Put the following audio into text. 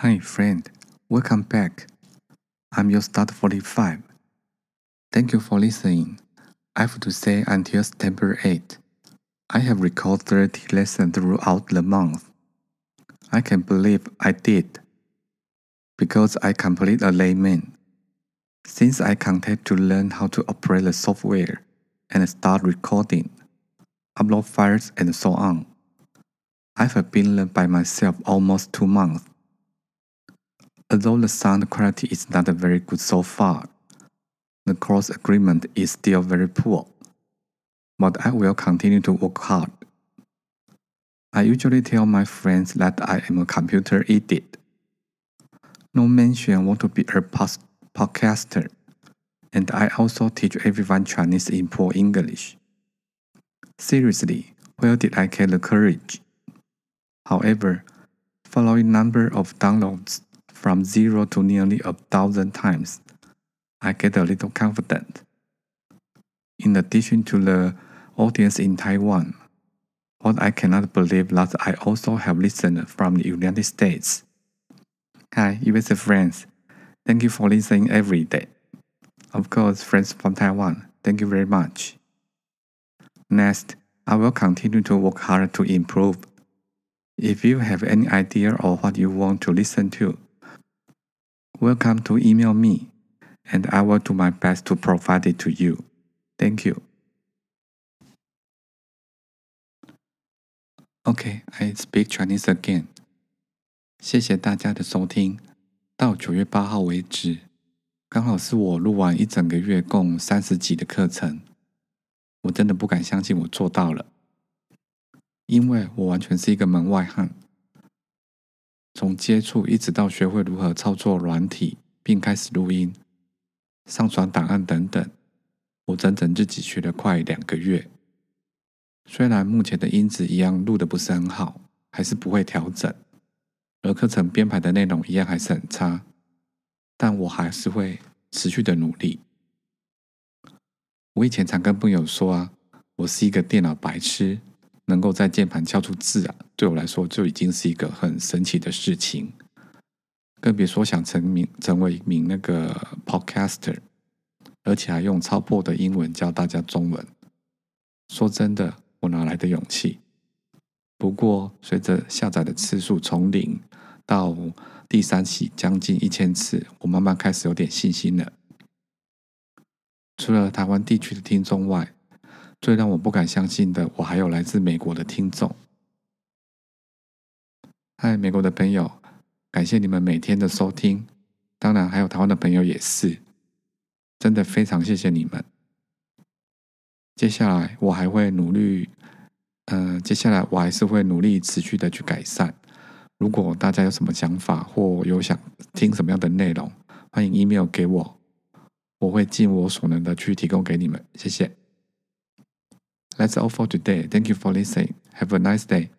Hi, friend. Welcome back. I'm your start 45. Thank you for listening. I have to say, until September 8, I have recorded 30 lessons throughout the month. I can believe I did because I complete a layman. Since I content to learn how to operate the software and start recording, upload files, and so on, I've been learned by myself almost two months. Although the sound quality is not very good so far, the course agreement is still very poor. But I will continue to work hard. I usually tell my friends that I am a computer idiot. No mention want to be a podcaster, and I also teach everyone Chinese in poor English. Seriously, where did I get the courage? However, following number of downloads from zero to nearly a thousand times, I get a little confident. In addition to the audience in Taiwan, what I cannot believe that I also have listened from the United States. Hi, US friends. Thank you for listening every day. Of course, friends from Taiwan, thank you very much. Next, I will continue to work hard to improve. If you have any idea or what you want to listen to, welcome to email me, and I will do my best to provide it to you. Thank you. Okay, I speak Chinese again. 谢谢大家的收听。到九月八号为止，刚好是我录完一整个月共三十集的课程。我真的不敢相信我做到了，因为我完全是一个门外汉。 从接触一直到学会如何操作软体，并开始录音、上传档案等等，我整整自己学了快两个月。虽然目前的音质一样录的不是很好，还是不会调整，而课程编排的内容一样还是很差，但我还是会持续的努力。我以前常跟朋友说啊，我是一个电脑白痴。能够在键盘敲出字啊，对我来说就已经是一个很神奇的事情，更别说想成名成为一名那个 podcaster，而且还用超破的英文教大家中文。说真的，我哪来的勇气？不过随着下载的次数从零到第三期将近一千次，我慢慢开始有点信心了。除了台湾地区的听众外，最让我不敢相信的，我还有来自美国的听众。嗨，美国的朋友，感谢你们每天的收听，当然还有台湾的朋友也是，真的非常谢谢你们。接下来我还会努力，呃，接下来我还是会努力持续的去改善。如果大家有什么想法或有想听什么样的内容，欢迎 email 给我，我会尽我所能的去提供给你们。谢谢。That's all for today. Thank you for listening. Have a nice day.